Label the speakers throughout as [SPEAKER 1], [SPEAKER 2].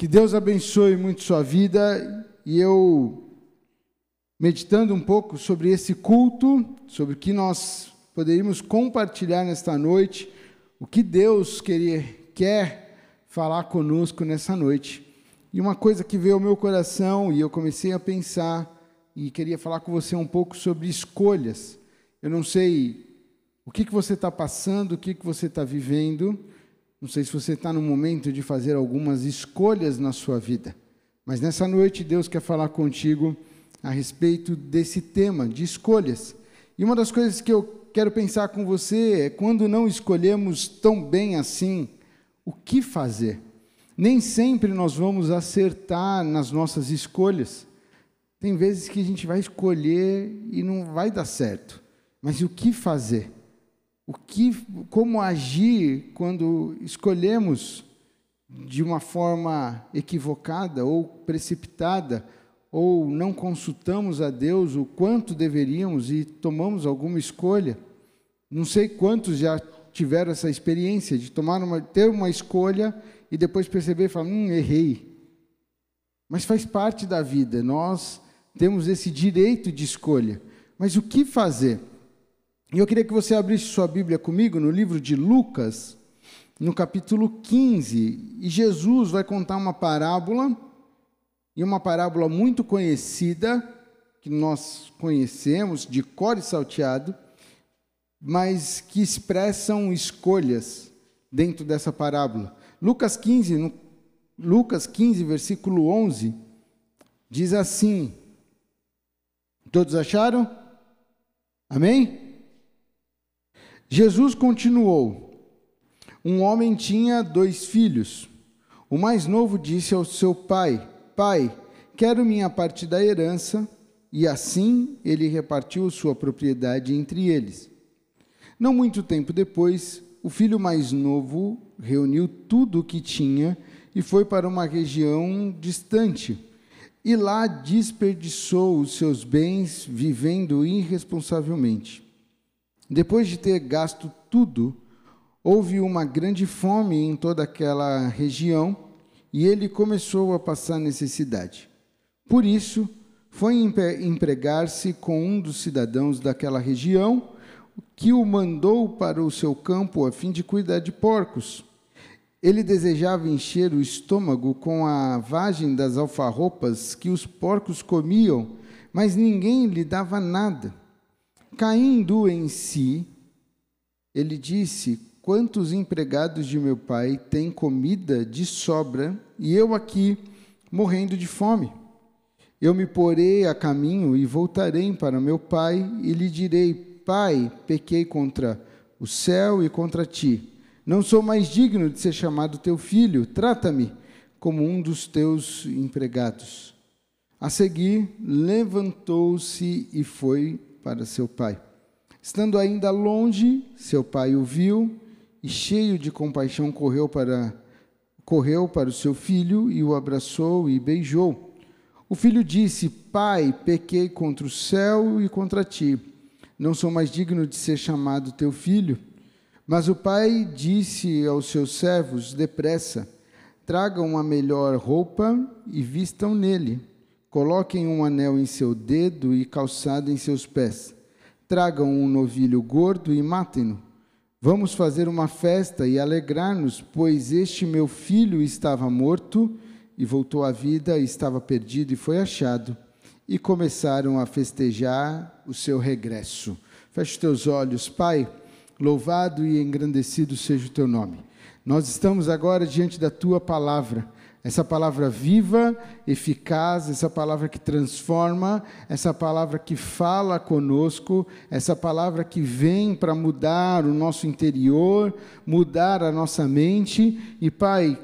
[SPEAKER 1] Que Deus abençoe muito sua vida e eu, meditando um pouco sobre esse culto, sobre o que nós poderíamos compartilhar nesta noite, o que Deus queria, quer falar conosco nessa noite. E uma coisa que veio ao meu coração e eu comecei a pensar e queria falar com você um pouco sobre escolhas. Eu não sei o que, que você está passando, o que, que você está vivendo, não sei se você está no momento de fazer algumas escolhas na sua vida, mas nessa noite Deus quer falar contigo a respeito desse tema de escolhas. E uma das coisas que eu quero pensar com você é quando não escolhemos tão bem assim, o que fazer? Nem sempre nós vamos acertar nas nossas escolhas. Tem vezes que a gente vai escolher e não vai dar certo. Mas o que fazer? O que, como agir quando escolhemos de uma forma equivocada ou precipitada, ou não consultamos a Deus o quanto deveríamos e tomamos alguma escolha. Não sei quantos já tiveram essa experiência de tomar uma, ter uma escolha e depois perceber e falar, hum, errei. Mas faz parte da vida, nós temos esse direito de escolha. Mas o que fazer? E eu queria que você abrisse sua Bíblia comigo no livro de Lucas, no capítulo 15. E Jesus vai contar uma parábola, e uma parábola muito conhecida, que nós conhecemos, de cor e salteado, mas que expressam escolhas dentro dessa parábola. Lucas 15, no, Lucas 15, versículo 11, diz assim: Todos acharam? Amém? Jesus continuou: Um homem tinha dois filhos. O mais novo disse ao seu pai: Pai, quero minha parte da herança. E assim ele repartiu sua propriedade entre eles. Não muito tempo depois, o filho mais novo reuniu tudo o que tinha e foi para uma região distante. E lá desperdiçou os seus bens vivendo irresponsavelmente. Depois de ter gasto tudo, houve uma grande fome em toda aquela região e ele começou a passar necessidade. Por isso, foi empregar-se com um dos cidadãos daquela região, que o mandou para o seu campo a fim de cuidar de porcos. Ele desejava encher o estômago com a vagem das alfarropas que os porcos comiam, mas ninguém lhe dava nada. Caindo em si, ele disse: Quantos empregados de meu pai têm comida de sobra e eu aqui morrendo de fome? Eu me porei a caminho e voltarei para meu pai e lhe direi: Pai, pequei contra o céu e contra ti. Não sou mais digno de ser chamado teu filho. Trata-me como um dos teus empregados. A seguir, levantou-se e foi para seu pai. Estando ainda longe, seu pai o viu e, cheio de compaixão, correu para, correu para o seu filho e o abraçou e beijou. O filho disse: Pai, pequei contra o céu e contra ti. Não sou mais digno de ser chamado teu filho. Mas o pai disse aos seus servos: Depressa, tragam a melhor roupa e vistam nele Coloquem um anel em seu dedo e calçado em seus pés. Tragam um novilho gordo e matem-no. Vamos fazer uma festa e alegrar-nos, pois este meu filho estava morto e voltou à vida, estava perdido e foi achado. E começaram a festejar o seu regresso. Feche os teus olhos, Pai. Louvado e engrandecido seja o teu nome. Nós estamos agora diante da tua palavra essa palavra viva, eficaz, essa palavra que transforma, essa palavra que fala conosco, essa palavra que vem para mudar o nosso interior, mudar a nossa mente. E, Pai,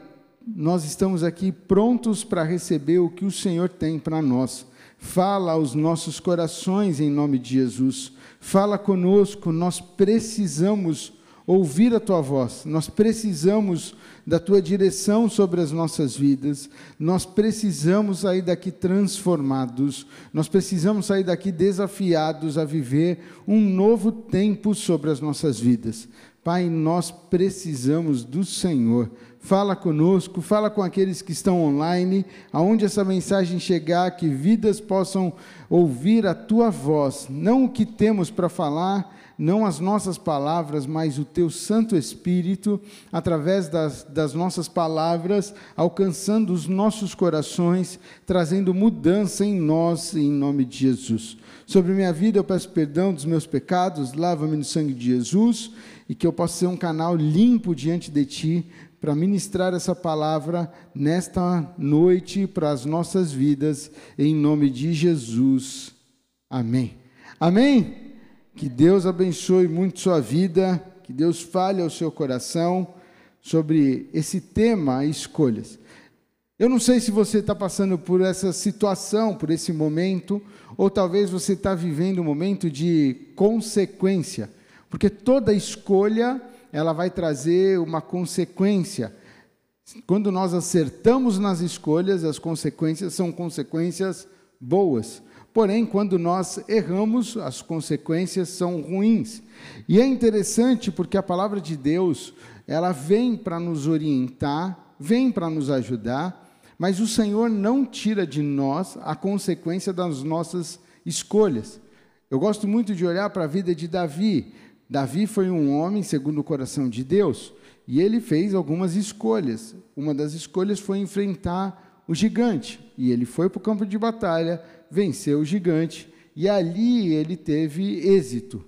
[SPEAKER 1] nós estamos aqui prontos para receber o que o Senhor tem para nós. Fala aos nossos corações em nome de Jesus. Fala conosco, nós precisamos ouvir a tua voz, nós precisamos da tua direção sobre as nossas vidas, nós precisamos sair daqui transformados, nós precisamos sair daqui desafiados a viver um novo tempo sobre as nossas vidas. Pai, nós precisamos do Senhor. fala conosco, fala com aqueles que estão online, aonde essa mensagem chegar, que vidas possam ouvir a tua voz, não o que temos para falar, não as nossas palavras, mas o teu Santo Espírito, através das, das nossas palavras, alcançando os nossos corações, trazendo mudança em nós, em nome de Jesus. Sobre minha vida, eu peço perdão dos meus pecados, lava-me no sangue de Jesus e que eu possa ser um canal limpo diante de Ti para ministrar essa palavra nesta noite para as nossas vidas, em nome de Jesus. Amém. Amém. Que Deus abençoe muito sua vida, que Deus fale ao seu coração sobre esse tema, escolhas. Eu não sei se você está passando por essa situação, por esse momento, ou talvez você está vivendo um momento de consequência, porque toda escolha ela vai trazer uma consequência. Quando nós acertamos nas escolhas, as consequências são consequências boas. Porém, quando nós erramos, as consequências são ruins. E é interessante porque a palavra de Deus, ela vem para nos orientar, vem para nos ajudar, mas o Senhor não tira de nós a consequência das nossas escolhas. Eu gosto muito de olhar para a vida de Davi. Davi foi um homem segundo o coração de Deus, e ele fez algumas escolhas. Uma das escolhas foi enfrentar o gigante, e ele foi para o campo de batalha, venceu o gigante e ali ele teve êxito.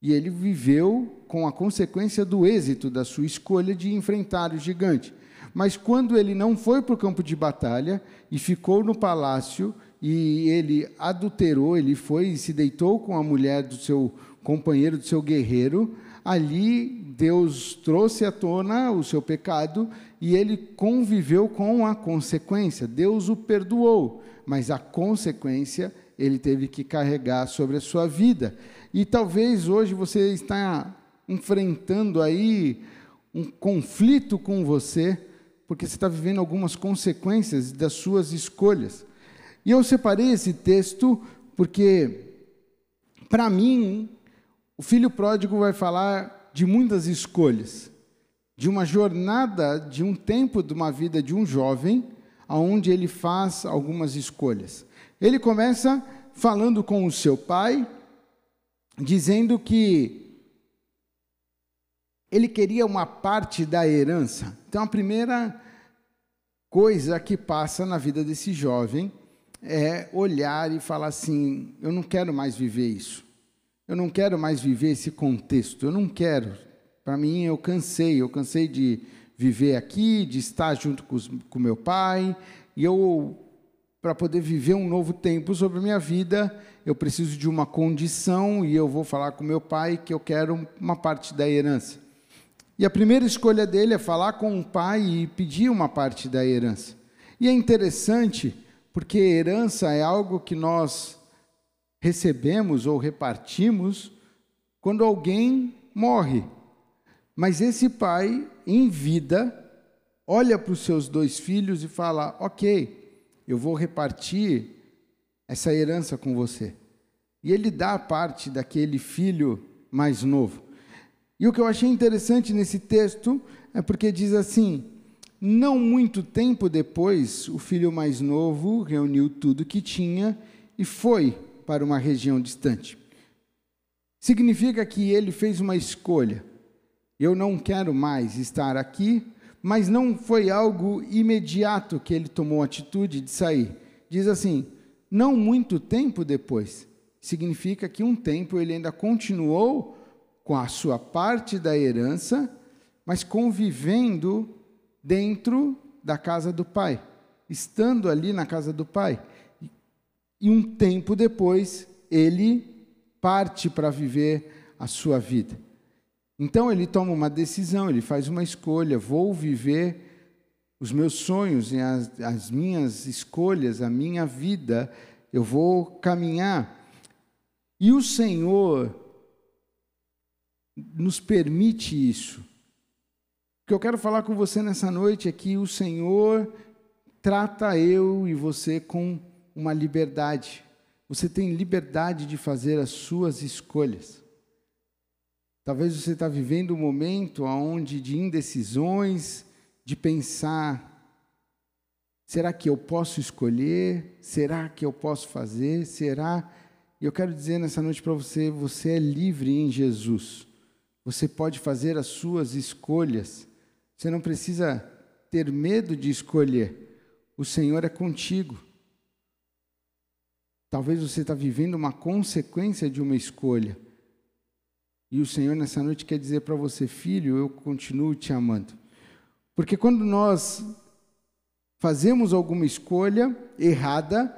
[SPEAKER 1] E ele viveu com a consequência do êxito da sua escolha de enfrentar o gigante. Mas quando ele não foi para o campo de batalha e ficou no palácio e ele adulterou, ele foi e se deitou com a mulher do seu companheiro, do seu guerreiro, ali Deus trouxe à tona o seu pecado e ele conviveu com a consequência. Deus o perdoou, mas a consequência ele teve que carregar sobre a sua vida. E talvez hoje você está enfrentando aí um conflito com você, porque você está vivendo algumas consequências das suas escolhas. E eu separei esse texto porque, para mim, o filho pródigo vai falar de muitas escolhas, de uma jornada, de um tempo de uma vida de um jovem aonde ele faz algumas escolhas. Ele começa falando com o seu pai, dizendo que ele queria uma parte da herança. Então, a primeira coisa que passa na vida desse jovem é olhar e falar assim: eu não quero mais viver isso. Eu não quero mais viver esse contexto. Eu não quero. Para mim, eu cansei. Eu cansei de viver aqui, de estar junto com, os, com meu pai, e eu, para poder viver um novo tempo sobre a minha vida, eu preciso de uma condição, e eu vou falar com meu pai que eu quero uma parte da herança. E a primeira escolha dele é falar com o pai e pedir uma parte da herança. E é interessante, porque herança é algo que nós recebemos ou repartimos quando alguém morre. Mas esse pai, em vida, olha para os seus dois filhos e fala: Ok, eu vou repartir essa herança com você. E ele dá parte daquele filho mais novo. E o que eu achei interessante nesse texto é porque diz assim: não muito tempo depois, o filho mais novo reuniu tudo que tinha e foi para uma região distante. Significa que ele fez uma escolha eu não quero mais estar aqui, mas não foi algo imediato que ele tomou a atitude de sair. Diz assim, não muito tempo depois. Significa que um tempo ele ainda continuou com a sua parte da herança, mas convivendo dentro da casa do pai, estando ali na casa do pai. E um tempo depois, ele parte para viver a sua vida. Então ele toma uma decisão, ele faz uma escolha: vou viver os meus sonhos as, as minhas escolhas, a minha vida, eu vou caminhar. E o Senhor nos permite isso. O que eu quero falar com você nessa noite é que o Senhor trata eu e você com uma liberdade. Você tem liberdade de fazer as suas escolhas. Talvez você está vivendo um momento onde de indecisões, de pensar: será que eu posso escolher? Será que eu posso fazer? Será? E eu quero dizer nessa noite para você: você é livre em Jesus. Você pode fazer as suas escolhas. Você não precisa ter medo de escolher. O Senhor é contigo. Talvez você está vivendo uma consequência de uma escolha. E o Senhor nessa noite quer dizer para você, filho, eu continuo te amando. Porque quando nós fazemos alguma escolha errada,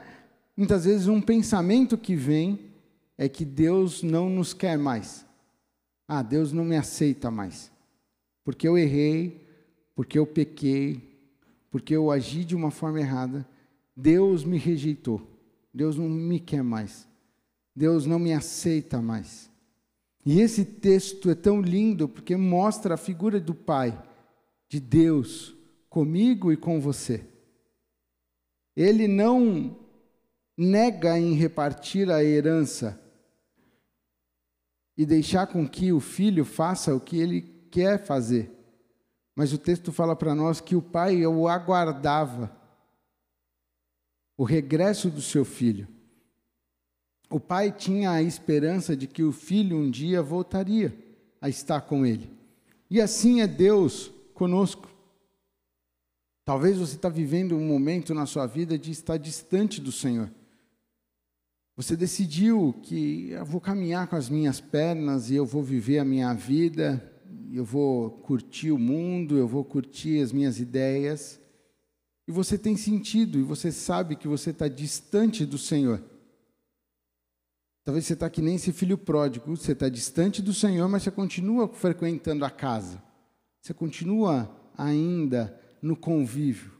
[SPEAKER 1] muitas vezes um pensamento que vem é que Deus não nos quer mais. Ah, Deus não me aceita mais. Porque eu errei, porque eu pequei, porque eu agi de uma forma errada, Deus me rejeitou. Deus não me quer mais. Deus não me aceita mais. E esse texto é tão lindo porque mostra a figura do Pai de Deus comigo e com você. Ele não nega em repartir a herança e deixar com que o filho faça o que ele quer fazer. Mas o texto fala para nós que o pai o aguardava o regresso do seu filho. O pai tinha a esperança de que o filho um dia voltaria a estar com ele. E assim é Deus conosco. Talvez você está vivendo um momento na sua vida de estar distante do Senhor. Você decidiu que eu vou caminhar com as minhas pernas e eu vou viver a minha vida, eu vou curtir o mundo, eu vou curtir as minhas ideias. E você tem sentido e você sabe que você está distante do Senhor. Talvez você está que nem esse filho pródigo, você está distante do Senhor, mas você continua frequentando a casa. Você continua ainda no convívio.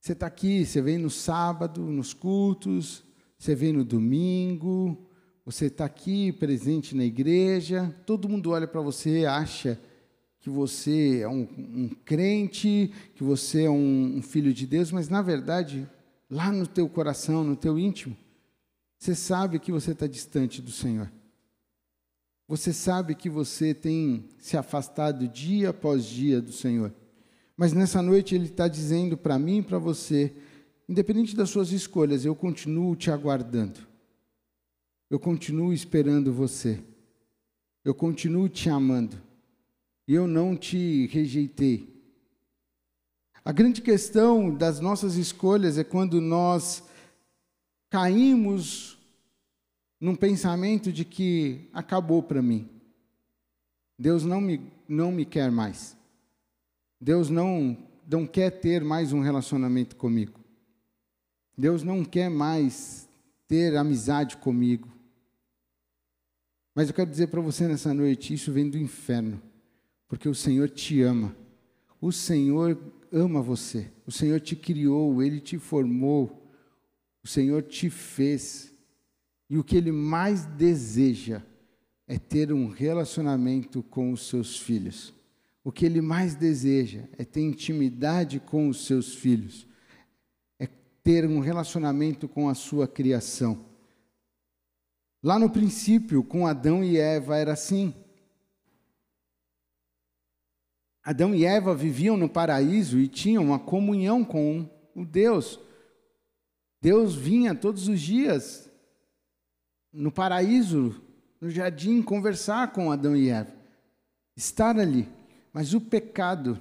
[SPEAKER 1] Você está aqui, você vem no sábado, nos cultos, você vem no domingo, você está aqui presente na igreja, todo mundo olha para você acha que você é um, um, crente, que você é um, um filho de Deus, mas na verdade, lá no teu coração, no teu íntimo, você sabe que você está distante do Senhor. Você sabe que você tem se afastado dia após dia do Senhor. Mas nessa noite Ele está dizendo para mim e para você: independente das suas escolhas, eu continuo te aguardando. Eu continuo esperando você. Eu continuo te amando. Eu não te rejeitei. A grande questão das nossas escolhas é quando nós caímos num pensamento de que acabou para mim. Deus não me, não me quer mais. Deus não, não quer ter mais um relacionamento comigo. Deus não quer mais ter amizade comigo. Mas eu quero dizer para você nessa noite: isso vem do inferno, porque o Senhor te ama. O Senhor ama você. O Senhor te criou, Ele te formou. O Senhor te fez. E o que ele mais deseja é ter um relacionamento com os seus filhos. O que ele mais deseja é ter intimidade com os seus filhos, é ter um relacionamento com a sua criação. Lá no princípio, com Adão e Eva, era assim. Adão e Eva viviam no paraíso e tinham uma comunhão com o Deus. Deus vinha todos os dias no paraíso, no jardim, conversar com Adão e Eva, estar ali. Mas o pecado,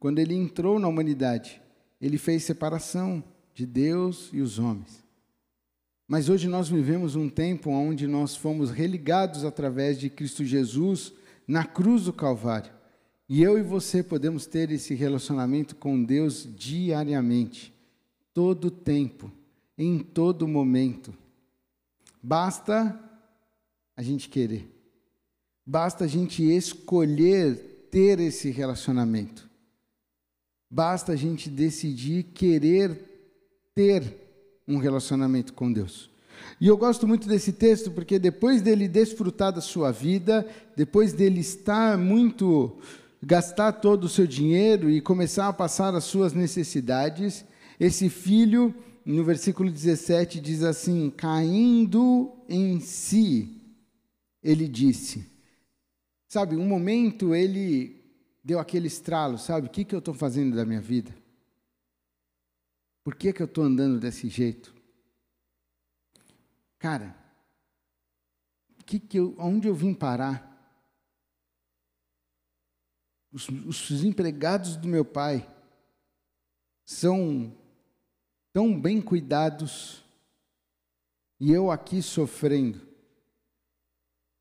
[SPEAKER 1] quando ele entrou na humanidade, ele fez separação de Deus e os homens. Mas hoje nós vivemos um tempo onde nós fomos religados através de Cristo Jesus na cruz do Calvário. E eu e você podemos ter esse relacionamento com Deus diariamente, todo tempo, em todo momento. Basta a gente querer. Basta a gente escolher ter esse relacionamento. Basta a gente decidir querer ter um relacionamento com Deus. E eu gosto muito desse texto porque depois dele desfrutar da sua vida, depois dele estar muito gastar todo o seu dinheiro e começar a passar as suas necessidades, esse filho no versículo 17 diz assim: caindo em si, ele disse. Sabe, um momento ele deu aquele estralo, sabe? O que, que eu estou fazendo da minha vida? Por que, que eu estou andando desse jeito? Cara, que que eu, onde eu vim parar? Os, os empregados do meu pai são tão bem cuidados e eu aqui sofrendo.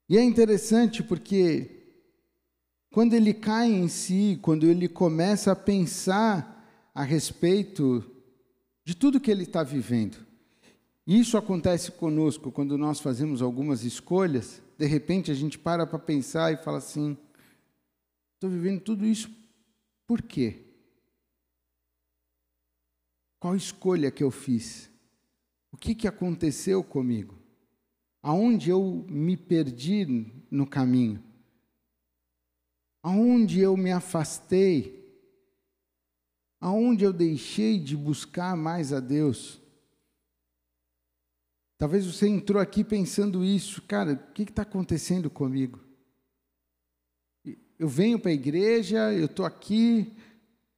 [SPEAKER 1] E é interessante porque quando ele cai em si, quando ele começa a pensar a respeito de tudo que ele está vivendo, isso acontece conosco quando nós fazemos algumas escolhas, de repente a gente para para pensar e fala assim: estou vivendo tudo isso por quê? Qual escolha que eu fiz? O que, que aconteceu comigo? Aonde eu me perdi no caminho? aonde eu me afastei, aonde eu deixei de buscar mais a Deus. Talvez você entrou aqui pensando isso, cara, o que está acontecendo comigo? Eu venho para a igreja, eu estou aqui,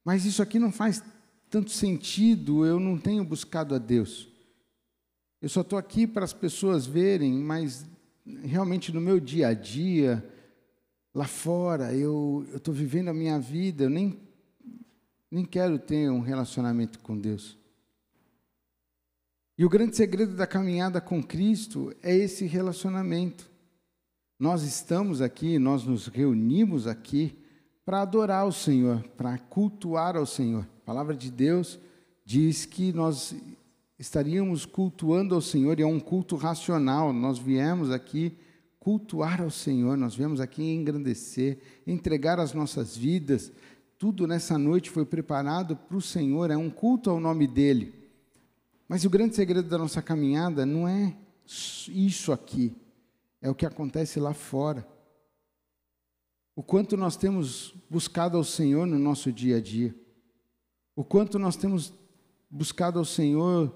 [SPEAKER 1] mas isso aqui não faz tanto sentido, eu não tenho buscado a Deus. Eu só estou aqui para as pessoas verem, mas realmente no meu dia a dia, lá fora, eu estou vivendo a minha vida, eu nem, nem quero ter um relacionamento com Deus. E o grande segredo da caminhada com Cristo é esse relacionamento. Nós estamos aqui, nós nos reunimos aqui para adorar o Senhor, para cultuar ao Senhor. A palavra de Deus diz que nós estaríamos cultuando ao Senhor, e é um culto racional. Nós viemos aqui cultuar ao Senhor, nós viemos aqui engrandecer, entregar as nossas vidas. Tudo nessa noite foi preparado para o Senhor, é um culto ao nome dEle. Mas o grande segredo da nossa caminhada não é isso aqui, é o que acontece lá fora. O quanto nós temos buscado ao Senhor no nosso dia a dia, o quanto nós temos buscado ao Senhor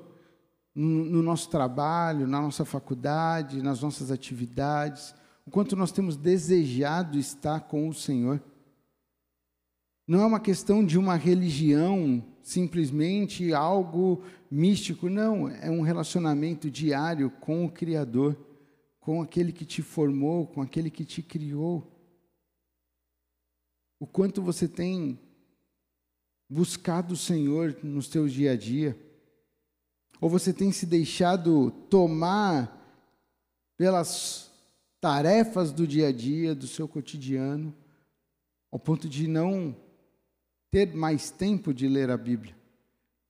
[SPEAKER 1] no nosso trabalho, na nossa faculdade, nas nossas atividades, o quanto nós temos desejado estar com o Senhor. Não é uma questão de uma religião, simplesmente algo místico, não, é um relacionamento diário com o Criador, com aquele que te formou, com aquele que te criou. O quanto você tem buscado o Senhor nos teus dia a dia. Ou você tem se deixado tomar pelas tarefas do dia a dia, do seu cotidiano, ao ponto de não ter mais tempo de ler a Bíblia,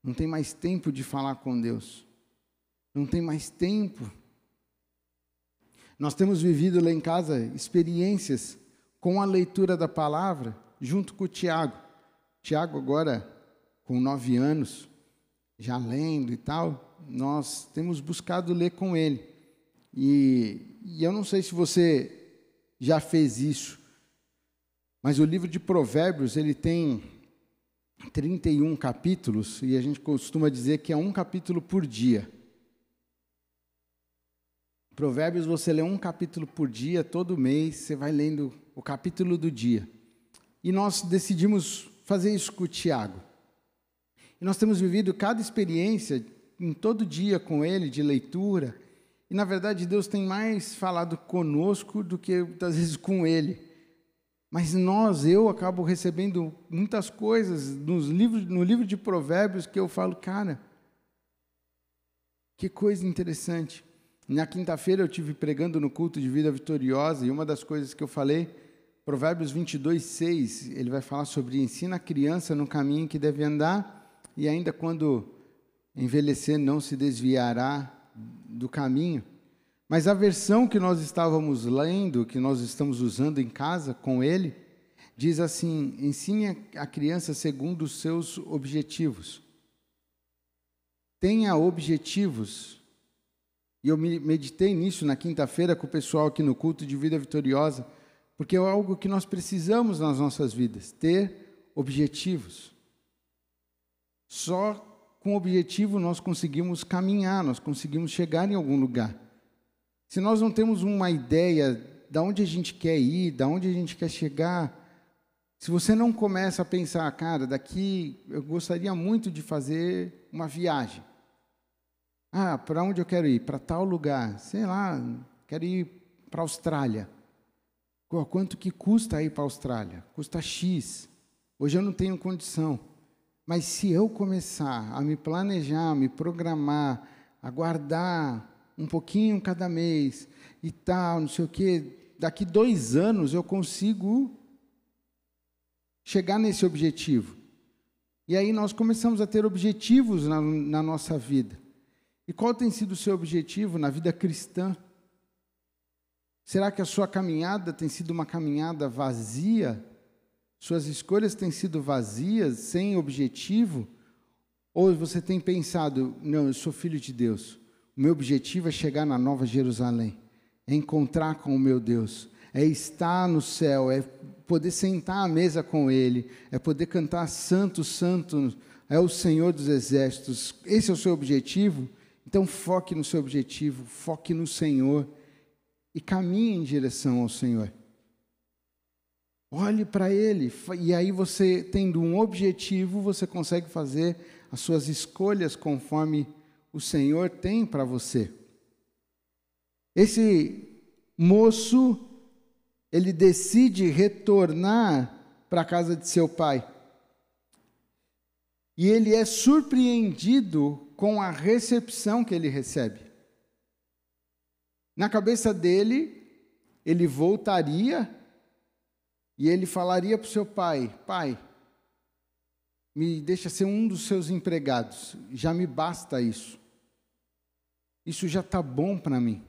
[SPEAKER 1] não tem mais tempo de falar com Deus, não tem mais tempo. Nós temos vivido lá em casa experiências com a leitura da palavra, junto com o Tiago. Tiago, agora com nove anos, já lendo e tal, nós temos buscado ler com ele. E, e eu não sei se você já fez isso, mas o livro de Provérbios, ele tem 31 capítulos, e a gente costuma dizer que é um capítulo por dia. Provérbios você lê um capítulo por dia, todo mês, você vai lendo o capítulo do dia. E nós decidimos fazer isso com o Tiago. E nós temos vivido cada experiência em todo dia com ele, de leitura. E, na verdade, Deus tem mais falado conosco do que, muitas vezes, com ele. Mas nós, eu acabo recebendo muitas coisas nos livros, no livro de Provérbios que eu falo, cara, que coisa interessante. Na quinta-feira eu tive pregando no culto de vida vitoriosa e uma das coisas que eu falei, Provérbios 22, 6, ele vai falar sobre ensina a criança no caminho que deve andar e ainda quando envelhecer não se desviará do caminho. Mas a versão que nós estávamos lendo, que nós estamos usando em casa com ele, diz assim: ensine a criança segundo os seus objetivos. Tenha objetivos. E eu meditei nisso na quinta-feira com o pessoal aqui no culto de vida vitoriosa, porque é algo que nós precisamos nas nossas vidas, ter objetivos. Só com objetivo nós conseguimos caminhar, nós conseguimos chegar em algum lugar. Se nós não temos uma ideia de onde a gente quer ir, de onde a gente quer chegar, Se você não começa a pensar, cara, daqui eu gostaria muito de fazer uma viagem. Ah, para onde eu quero ir? Para tal lugar. Sei lá, quero ir para a Austrália. Quanto que custa ir para a Austrália? Custa X. Hoje eu não tenho condição. Mas se eu começar a me planejar, me programar, a guardar um pouquinho cada mês e tal, não sei o quê, daqui dois anos eu consigo chegar nesse objetivo. E aí nós começamos a ter objetivos na, na nossa vida. E qual tem sido o seu objetivo na vida cristã? Será que a sua caminhada tem sido uma caminhada vazia? Suas escolhas têm sido vazias, sem objetivo? Ou você tem pensado, não, eu sou filho de Deus, o meu objetivo é chegar na Nova Jerusalém, é encontrar com o meu Deus, é estar no céu, é poder sentar à mesa com Ele, é poder cantar Santo, Santo, é o Senhor dos Exércitos. Esse é o seu objetivo? Então foque no seu objetivo, foque no Senhor e caminhe em direção ao Senhor. Olhe para Ele, e aí você, tendo um objetivo, você consegue fazer as suas escolhas conforme o Senhor tem para você. Esse moço, ele decide retornar para a casa de seu pai. E ele é surpreendido com a recepção que ele recebe. Na cabeça dele, ele voltaria e ele falaria para o seu pai: Pai, me deixa ser um dos seus empregados, já me basta isso. Isso já está bom para mim.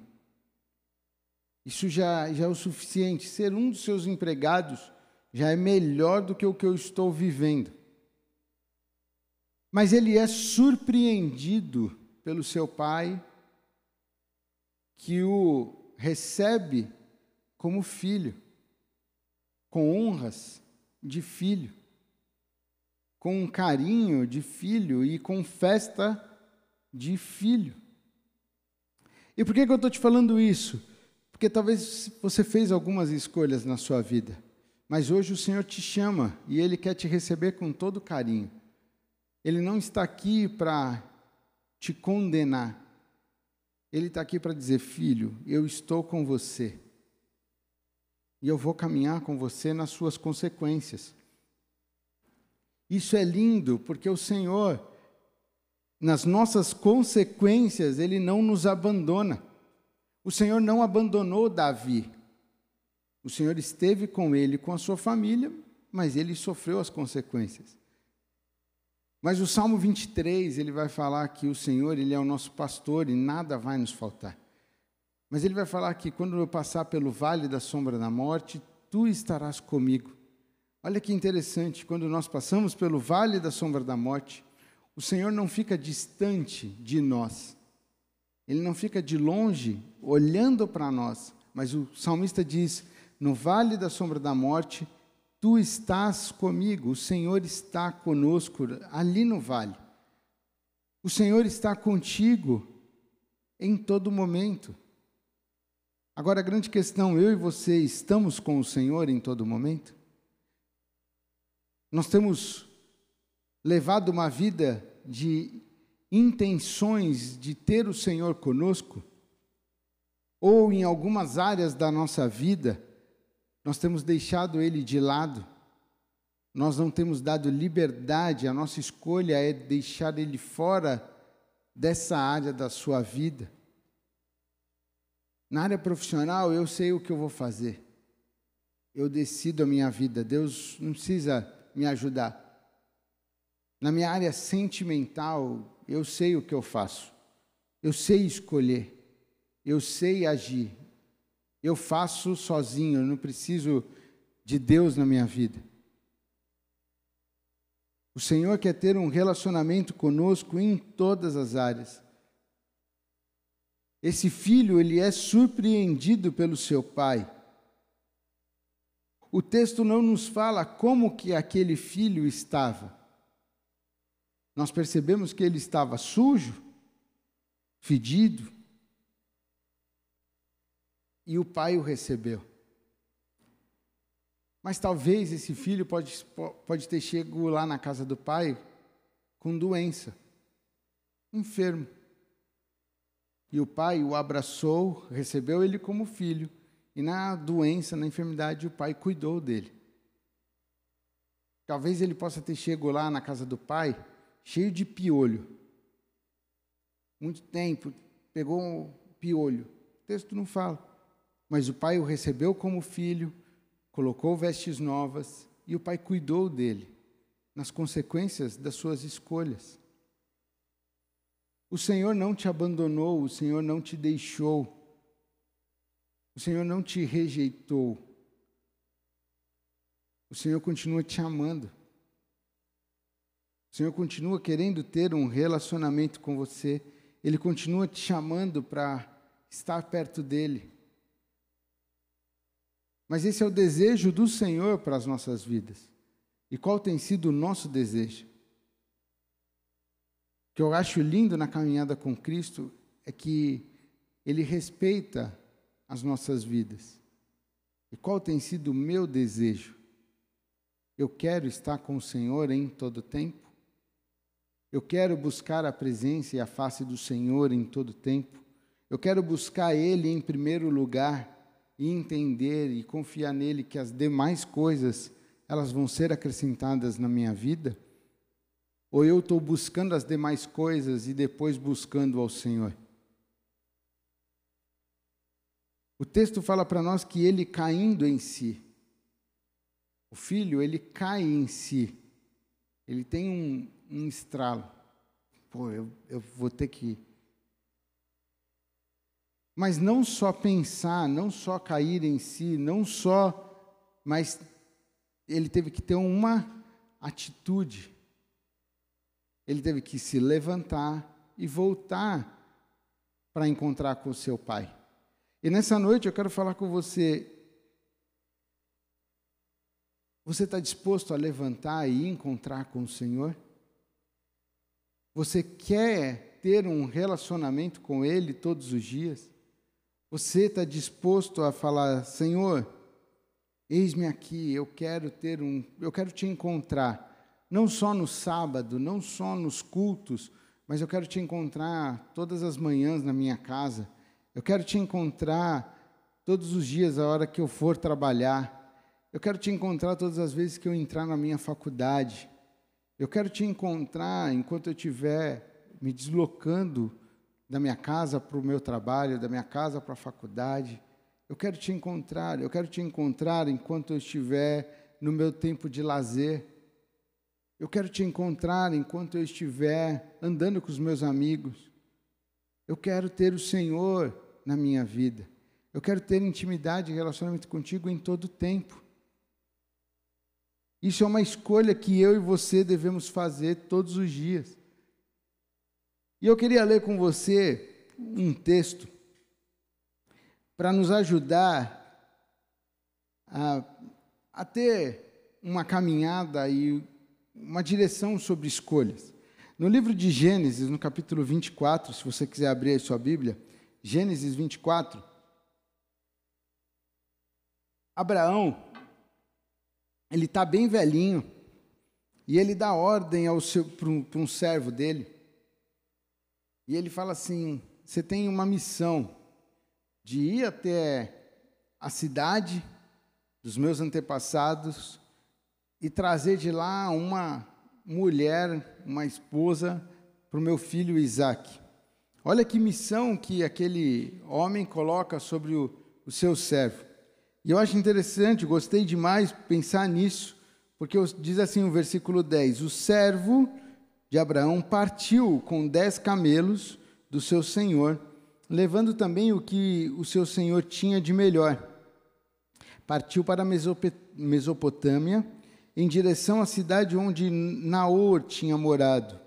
[SPEAKER 1] Isso já, já é o suficiente. Ser um dos seus empregados já é melhor do que o que eu estou vivendo. Mas ele é surpreendido pelo seu pai, que o recebe como filho com honras de filho, com um carinho de filho e com festa de filho. E por que, que eu estou te falando isso? Porque talvez você fez algumas escolhas na sua vida, mas hoje o Senhor te chama e Ele quer te receber com todo carinho. Ele não está aqui para te condenar, Ele está aqui para dizer: Filho, eu estou com você e eu vou caminhar com você nas suas consequências. Isso é lindo, porque o Senhor, nas nossas consequências, Ele não nos abandona. O Senhor não abandonou Davi. O Senhor esteve com ele, com a sua família, mas ele sofreu as consequências. Mas o Salmo 23, ele vai falar que o Senhor, ele é o nosso pastor e nada vai nos faltar. Mas ele vai falar que quando eu passar pelo vale da sombra da morte, tu estarás comigo. Olha que interessante, quando nós passamos pelo vale da sombra da morte, o Senhor não fica distante de nós. Ele não fica de longe olhando para nós, mas o salmista diz: No vale da sombra da morte, tu estás comigo, o Senhor está conosco ali no vale. O Senhor está contigo em todo momento. Agora, a grande questão, eu e você estamos com o Senhor em todo momento? Nós temos levado uma vida de intenções de ter o Senhor conosco? Ou em algumas áreas da nossa vida, nós temos deixado Ele de lado? Nós não temos dado liberdade, a nossa escolha é deixar Ele fora dessa área da sua vida. Na área profissional, eu sei o que eu vou fazer. Eu decido a minha vida. Deus não precisa me ajudar. Na minha área sentimental, eu sei o que eu faço. Eu sei escolher. Eu sei agir. Eu faço sozinho, eu não preciso de Deus na minha vida. O Senhor quer ter um relacionamento conosco em todas as áreas. Esse filho, ele é surpreendido pelo seu pai. O texto não nos fala como que aquele filho estava. Nós percebemos que ele estava sujo, fedido, e o pai o recebeu. Mas talvez esse filho pode, pode ter chegado lá na casa do pai com doença, enfermo. E o pai o abraçou, recebeu ele como filho, e na doença, na enfermidade, o pai cuidou dele. Talvez ele possa ter chegado lá na casa do pai cheio de piolho. Muito tempo, pegou um piolho. O texto não fala. Mas o pai o recebeu como filho, colocou vestes novas e o pai cuidou dele nas consequências das suas escolhas. O Senhor não te abandonou, o Senhor não te deixou, o Senhor não te rejeitou. O Senhor continua te amando. O Senhor continua querendo ter um relacionamento com você. Ele continua te chamando para estar perto dele. Mas esse é o desejo do Senhor para as nossas vidas. E qual tem sido o nosso desejo? O que eu acho lindo na caminhada com Cristo é que Ele respeita as nossas vidas. E qual tem sido o meu desejo? Eu quero estar com o Senhor em todo tempo? Eu quero buscar a presença e a face do Senhor em todo tempo? Eu quero buscar Ele em primeiro lugar e entender e confiar nele que as demais coisas elas vão ser acrescentadas na minha vida? Ou eu estou buscando as demais coisas e depois buscando ao Senhor? O texto fala para nós que ele caindo em si, o filho, ele cai em si, ele tem um, um estralo. Pô, eu, eu vou ter que. Mas não só pensar, não só cair em si, não só. Mas ele teve que ter uma atitude. Ele teve que se levantar e voltar para encontrar com seu pai. E nessa noite eu quero falar com você. Você está disposto a levantar e encontrar com o Senhor? Você quer ter um relacionamento com Ele todos os dias? Você está disposto a falar, Senhor, Eis-me aqui, eu quero ter um, eu quero te encontrar, não só no sábado, não só nos cultos, mas eu quero te encontrar todas as manhãs na minha casa. Eu quero te encontrar todos os dias a hora que eu for trabalhar. Eu quero te encontrar todas as vezes que eu entrar na minha faculdade. Eu quero te encontrar enquanto eu estiver me deslocando da minha casa para o meu trabalho, da minha casa para a faculdade. Eu quero te encontrar, eu quero te encontrar enquanto eu estiver no meu tempo de lazer. Eu quero te encontrar enquanto eu estiver andando com os meus amigos. Eu quero ter o Senhor na minha vida. Eu quero ter intimidade e relacionamento contigo em todo o tempo. Isso é uma escolha que eu e você devemos fazer todos os dias. E eu queria ler com você um texto para nos ajudar a, a ter uma caminhada e uma direção sobre escolhas. No livro de Gênesis, no capítulo 24, se você quiser abrir a sua Bíblia, Gênesis 24, Abraão, ele está bem velhinho, e ele dá ordem para um, um servo dele, e ele fala assim: Você tem uma missão, de ir até a cidade dos meus antepassados e trazer de lá uma mulher, uma esposa para o meu filho Isaac. Olha que missão que aquele homem coloca sobre o, o seu servo. E eu acho interessante, gostei demais pensar nisso, porque diz assim o versículo 10: O servo de Abraão partiu com dez camelos do seu senhor levando também o que o seu senhor tinha de melhor. Partiu para Mesopotâmia, em direção à cidade onde Naor tinha morado.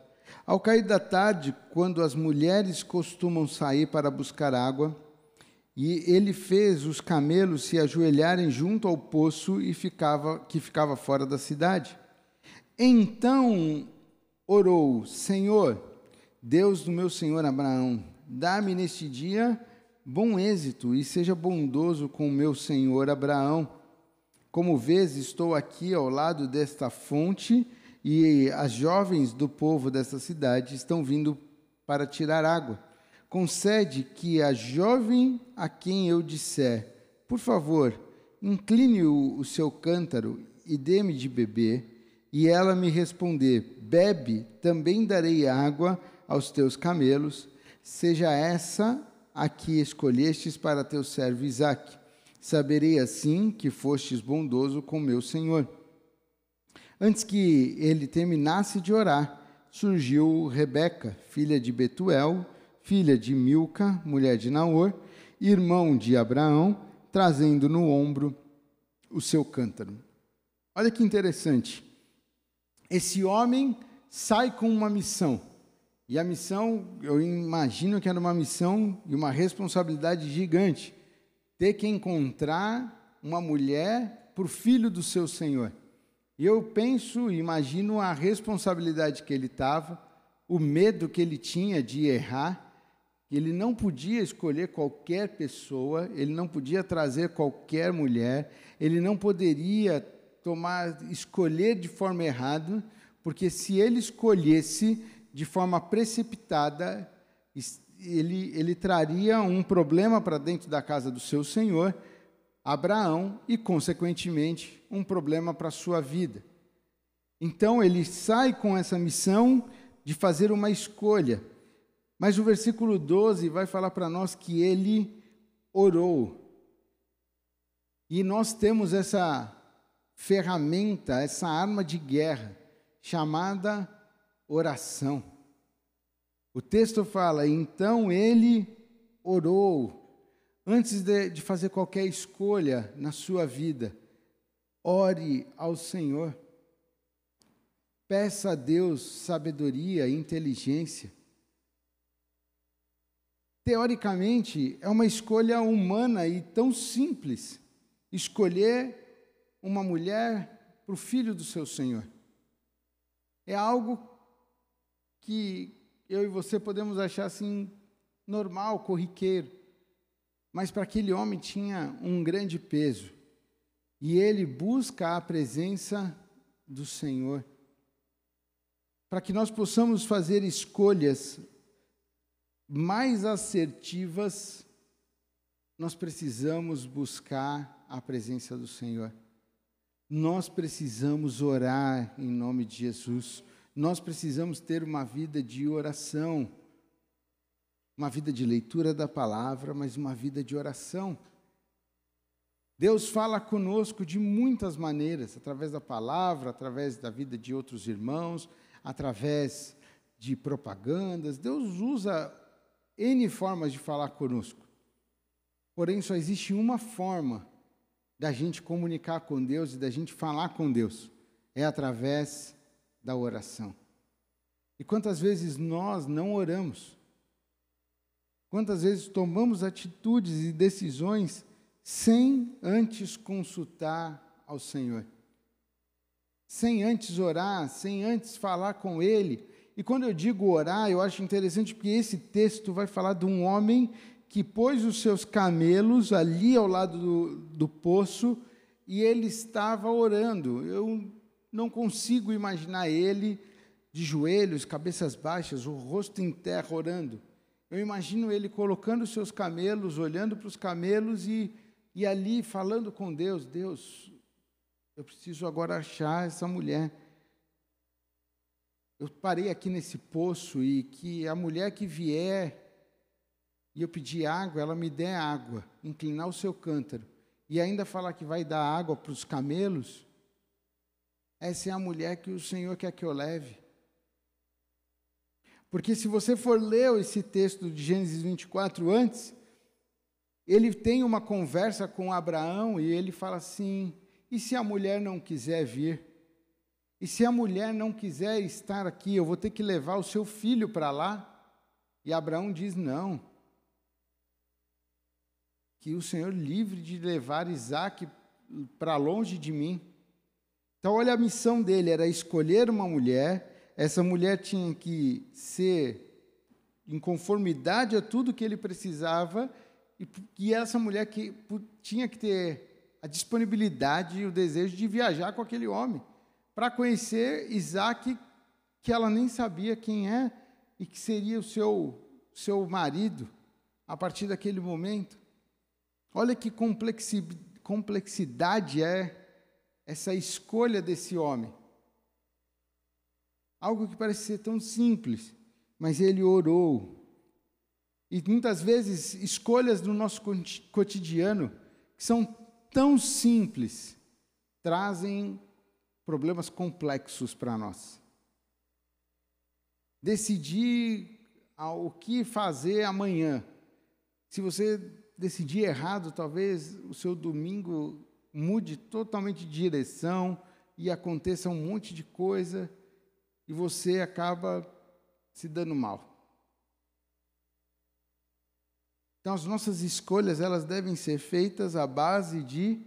[SPEAKER 1] Ao cair da tarde, quando as mulheres costumam sair para buscar água, e ele fez os camelos se ajoelharem junto ao poço e ficava, que ficava fora da cidade. Então orou: Senhor, Deus do meu senhor Abraão, Dá-me neste dia bom êxito e seja bondoso com o meu senhor Abraão. Como vês, estou aqui ao lado desta fonte e as jovens do povo desta cidade estão vindo para tirar água. Concede que a jovem a quem eu disser, por favor, incline o, o seu cântaro e dê-me de beber, e ela me responder, bebe, também darei água aos teus camelos, seja essa a que escolhestes para teu servo Isaque. Saberei assim que fostes bondoso com meu senhor. Antes que ele terminasse de orar, surgiu Rebeca, filha de Betuel, filha de Milca, mulher de Naor, irmão de Abraão, trazendo no ombro o seu cântaro. Olha que interessante. Esse homem sai com uma missão. E a missão, eu imagino que era uma missão e uma responsabilidade gigante. Ter que encontrar uma mulher para o filho do seu Senhor. E eu penso, imagino a responsabilidade que ele estava, o medo que ele tinha de errar, ele não podia escolher qualquer pessoa, ele não podia trazer qualquer mulher, ele não poderia tomar escolher de forma errada, porque se ele escolhesse de forma precipitada, ele, ele traria um problema para dentro da casa do seu senhor, Abraão e, consequentemente, um problema para a sua vida. Então ele sai com essa missão de fazer uma escolha. Mas o versículo 12 vai falar para nós que ele orou. E nós temos essa ferramenta, essa arma de guerra, chamada oração. O texto fala: então ele orou. Antes de, de fazer qualquer escolha na sua vida, ore ao Senhor. Peça a Deus sabedoria e inteligência. Teoricamente, é uma escolha humana e tão simples escolher uma mulher para o filho do seu Senhor. É algo que eu e você podemos achar assim normal, corriqueiro. Mas para aquele homem tinha um grande peso. E ele busca a presença do Senhor. Para que nós possamos fazer escolhas mais assertivas, nós precisamos buscar a presença do Senhor. Nós precisamos orar em nome de Jesus. Nós precisamos ter uma vida de oração uma vida de leitura da palavra, mas uma vida de oração. Deus fala conosco de muitas maneiras, através da palavra, através da vida de outros irmãos, através de propagandas. Deus usa N formas de falar conosco. Porém, só existe uma forma da gente comunicar com Deus e da gente falar com Deus: é através da oração. E quantas vezes nós não oramos? Quantas vezes tomamos atitudes e decisões sem antes consultar ao Senhor? Sem antes orar, sem antes falar com Ele. E quando eu digo orar, eu acho interessante porque esse texto vai falar de um homem que pôs os seus camelos ali ao lado do, do poço e ele estava orando. Eu não consigo imaginar ele de joelhos, cabeças baixas, o rosto em terra orando. Eu imagino ele colocando os seus camelos, olhando para os camelos e, e ali falando com Deus: Deus, eu preciso agora achar essa mulher. Eu parei aqui nesse poço e que a mulher que vier e eu pedir água, ela me dê água, inclinar o seu cântaro e ainda falar que vai dar água para os camelos, essa é a mulher que o Senhor quer que eu leve. Porque se você for ler esse texto de Gênesis 24 antes, ele tem uma conversa com Abraão e ele fala assim: e se a mulher não quiser vir? E se a mulher não quiser estar aqui, eu vou ter que levar o seu filho para lá? E Abraão diz: não. Que o Senhor livre de levar Isaac para longe de mim. Então, olha a missão dele: era escolher uma mulher essa mulher tinha que ser em conformidade a tudo que ele precisava, e, e essa mulher que tinha que ter a disponibilidade e o desejo de viajar com aquele homem para conhecer Isaac, que ela nem sabia quem é e que seria o seu, seu marido a partir daquele momento. Olha que complexidade é essa escolha desse homem. Algo que parece ser tão simples, mas ele orou. E muitas vezes escolhas do nosso cotidiano, que são tão simples, trazem problemas complexos para nós. Decidir o que fazer amanhã. Se você decidir errado, talvez o seu domingo mude totalmente de direção e aconteça um monte de coisa e você acaba se dando mal. Então as nossas escolhas, elas devem ser feitas à base de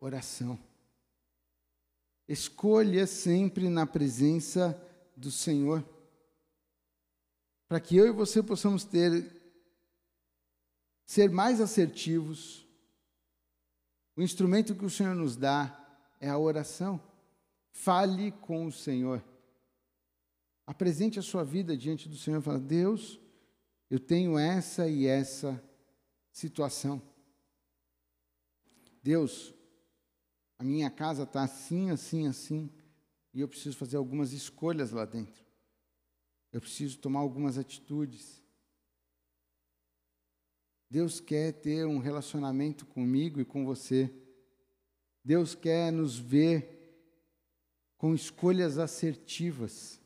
[SPEAKER 1] oração. Escolha sempre na presença do Senhor. Para que eu e você possamos ter ser mais assertivos. O instrumento que o Senhor nos dá é a oração. Fale com o Senhor. Apresente a sua vida diante do Senhor e fala: Deus, eu tenho essa e essa situação. Deus, a minha casa está assim, assim, assim, e eu preciso fazer algumas escolhas lá dentro. Eu preciso tomar algumas atitudes. Deus quer ter um relacionamento comigo e com você. Deus quer nos ver com escolhas assertivas.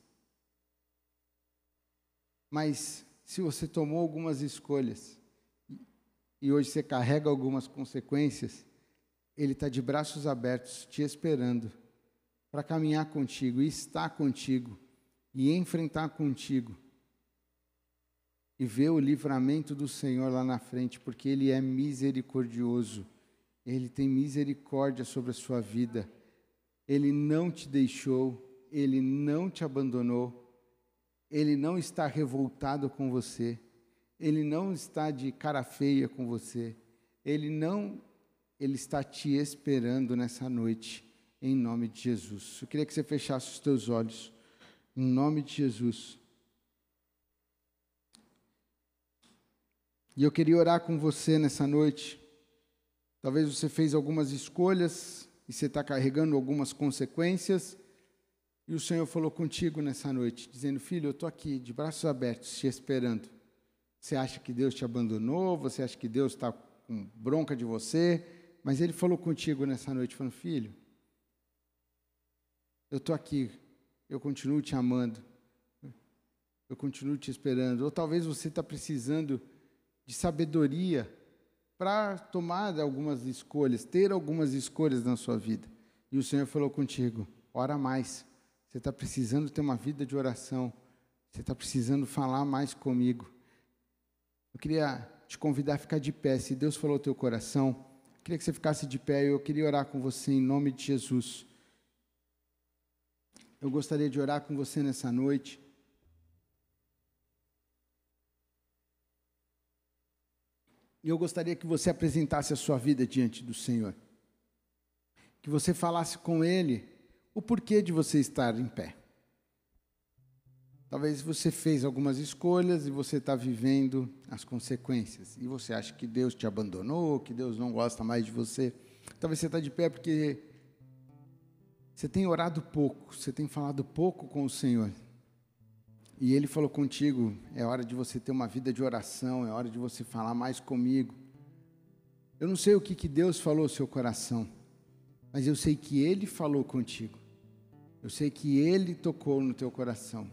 [SPEAKER 1] Mas se você tomou algumas escolhas e hoje você carrega algumas consequências, Ele está de braços abertos te esperando para caminhar contigo e estar contigo e enfrentar contigo e ver o livramento do Senhor lá na frente, porque Ele é misericordioso, Ele tem misericórdia sobre a sua vida, Ele não te deixou, Ele não te abandonou, ele não está revoltado com você, ele não está de cara feia com você, ele não, ele está te esperando nessa noite, em nome de Jesus. Eu queria que você fechasse os teus olhos, em nome de Jesus. E eu queria orar com você nessa noite. Talvez você fez algumas escolhas e você está carregando algumas consequências. E o Senhor falou contigo nessa noite, dizendo: Filho, eu estou aqui de braços abertos, te esperando. Você acha que Deus te abandonou? Você acha que Deus está com bronca de você? Mas Ele falou contigo nessa noite, falando: Filho, eu estou aqui, eu continuo te amando, eu continuo te esperando. Ou talvez você está precisando de sabedoria para tomar algumas escolhas, ter algumas escolhas na sua vida. E o Senhor falou contigo: ora mais você está precisando ter uma vida de oração. Você está precisando falar mais comigo. Eu queria te convidar a ficar de pé. Se Deus falou ao teu coração, eu queria que você ficasse de pé. Eu queria orar com você em nome de Jesus. Eu gostaria de orar com você nessa noite. E eu gostaria que você apresentasse a sua vida diante do Senhor. Que você falasse com Ele o porquê de você estar em pé. Talvez você fez algumas escolhas e você está vivendo as consequências. E você acha que Deus te abandonou, que Deus não gosta mais de você. Talvez você está de pé porque você tem orado pouco, você tem falado pouco com o Senhor. E Ele falou contigo: é hora de você ter uma vida de oração, é hora de você falar mais comigo. Eu não sei o que, que Deus falou ao seu coração, mas eu sei que Ele falou contigo. Eu sei que Ele tocou no teu coração.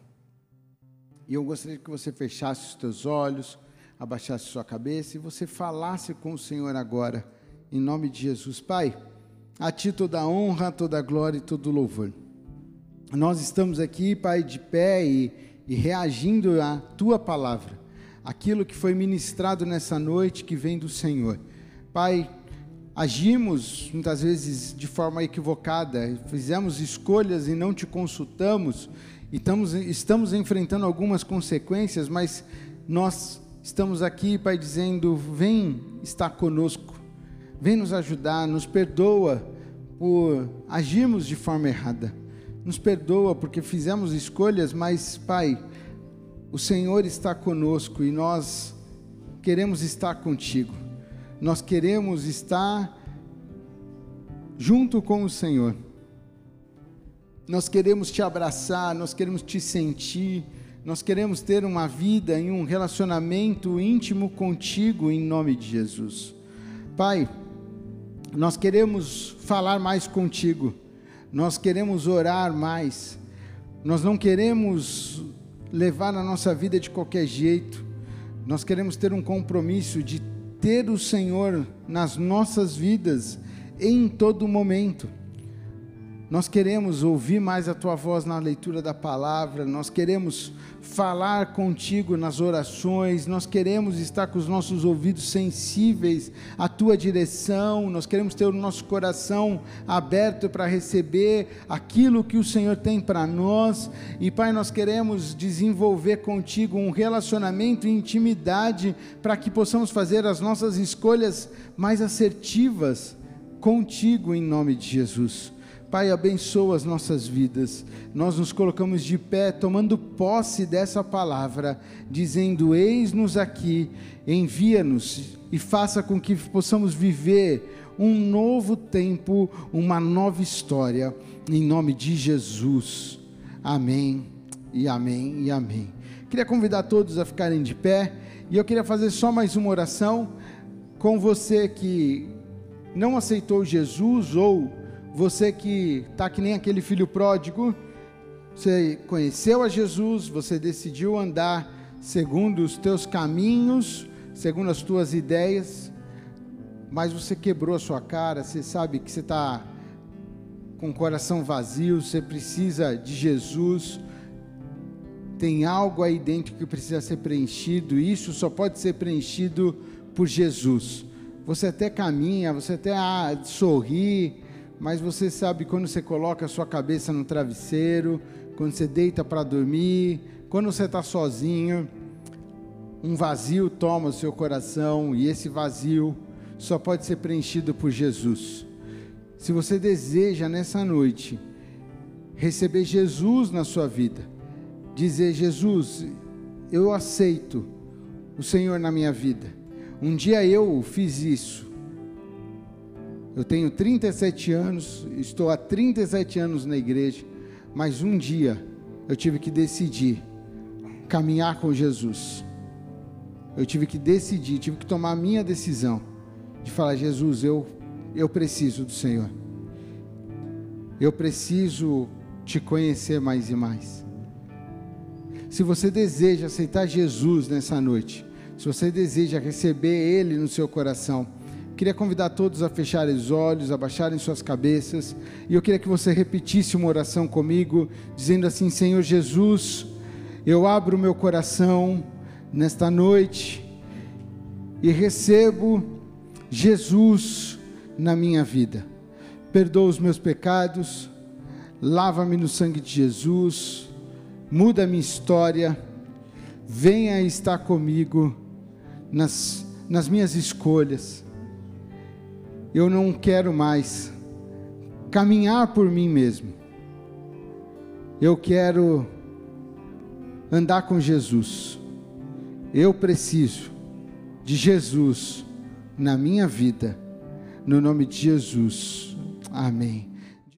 [SPEAKER 1] E eu gostaria que você fechasse os teus olhos, abaixasse sua cabeça e você falasse com o Senhor agora, em nome de Jesus. Pai, a Ti toda a honra, toda a glória e todo o louvor. Nós estamos aqui, Pai, de pé e, e reagindo à Tua palavra, aquilo que foi ministrado nessa noite que vem do Senhor. Pai, agimos muitas vezes de forma equivocada, fizemos escolhas e não te consultamos, e estamos, estamos enfrentando algumas consequências, mas nós estamos aqui, Pai, dizendo: vem estar conosco, vem nos ajudar, nos perdoa por agirmos de forma errada. Nos perdoa porque fizemos escolhas, mas, Pai, o Senhor está conosco e nós queremos estar contigo. Nós queremos estar junto com o Senhor. Nós queremos te abraçar, nós queremos te sentir, nós queremos ter uma vida em um relacionamento íntimo contigo em nome de Jesus. Pai, nós queremos falar mais contigo, nós queremos orar mais, nós não queremos levar a nossa vida de qualquer jeito, nós queremos ter um compromisso de ter o Senhor nas nossas vidas em todo momento. Nós queremos ouvir mais a tua voz na leitura da palavra, nós queremos falar contigo nas orações, nós queremos estar com os nossos ouvidos sensíveis à tua direção, nós queremos ter o nosso coração aberto para receber aquilo que o Senhor tem para nós. E Pai, nós queremos desenvolver contigo um relacionamento e intimidade para que possamos fazer as nossas escolhas mais assertivas contigo em nome de Jesus. Pai, abençoa as nossas vidas. Nós nos colocamos de pé, tomando posse dessa palavra, dizendo: Eis-nos aqui, envia-nos e faça com que possamos viver um novo tempo, uma nova história, em nome de Jesus. Amém, e amém, e amém. Queria convidar todos a ficarem de pé, e eu queria fazer só mais uma oração com você que não aceitou Jesus ou você que está que nem aquele filho pródigo, você conheceu a Jesus, você decidiu andar segundo os teus caminhos, segundo as tuas ideias, mas você quebrou a sua cara, você sabe que você está com o coração vazio, você precisa de Jesus, tem algo aí dentro que precisa ser preenchido, e isso só pode ser preenchido por Jesus. Você até caminha, você até ah, sorri, mas você sabe quando você coloca a sua cabeça no travesseiro, quando você deita para dormir, quando você está sozinho, um vazio toma o seu coração e esse vazio só pode ser preenchido por Jesus. Se você deseja nessa noite receber Jesus na sua vida, dizer: Jesus, eu aceito o Senhor na minha vida. Um dia eu fiz isso, eu tenho 37 anos, estou há 37 anos na igreja, mas um dia eu tive que decidir caminhar com Jesus. Eu tive que decidir, tive que tomar a minha decisão de falar: Jesus, eu, eu preciso do Senhor. Eu preciso te conhecer mais e mais. Se você deseja aceitar Jesus nessa noite, se você deseja receber Ele no seu coração, Queria convidar todos a fecharem os olhos, a baixarem suas cabeças, e eu queria que você repetisse uma oração comigo, dizendo assim: Senhor Jesus, eu abro meu coração nesta noite e recebo Jesus na minha vida. Perdoa os meus pecados, lava-me no sangue de Jesus, muda a minha história, venha estar comigo nas, nas minhas escolhas eu não quero mais caminhar por mim mesmo. Eu quero andar com Jesus. Eu preciso de Jesus na minha vida. No nome de Jesus. Amém.